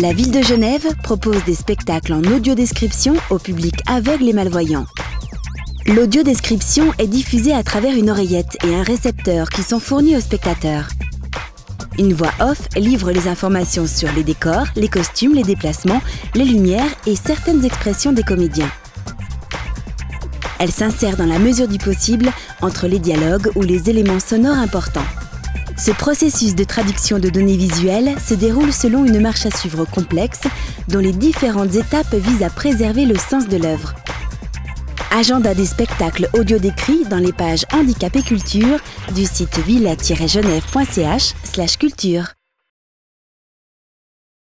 La ville de Genève propose des spectacles en audiodescription au public aveugle et malvoyant. L'audiodescription est diffusée à travers une oreillette et un récepteur qui sont fournis aux spectateurs. Une voix off livre les informations sur les décors, les costumes, les déplacements, les lumières et certaines expressions des comédiens. Elle s'insère dans la mesure du possible entre les dialogues ou les éléments sonores importants. Ce processus de traduction de données visuelles se déroule selon une marche à suivre complexe dont les différentes étapes visent à préserver le sens de l'œuvre. Agenda des spectacles audio décrits dans les pages Handicap et Culture du site villa-genève.ch culture.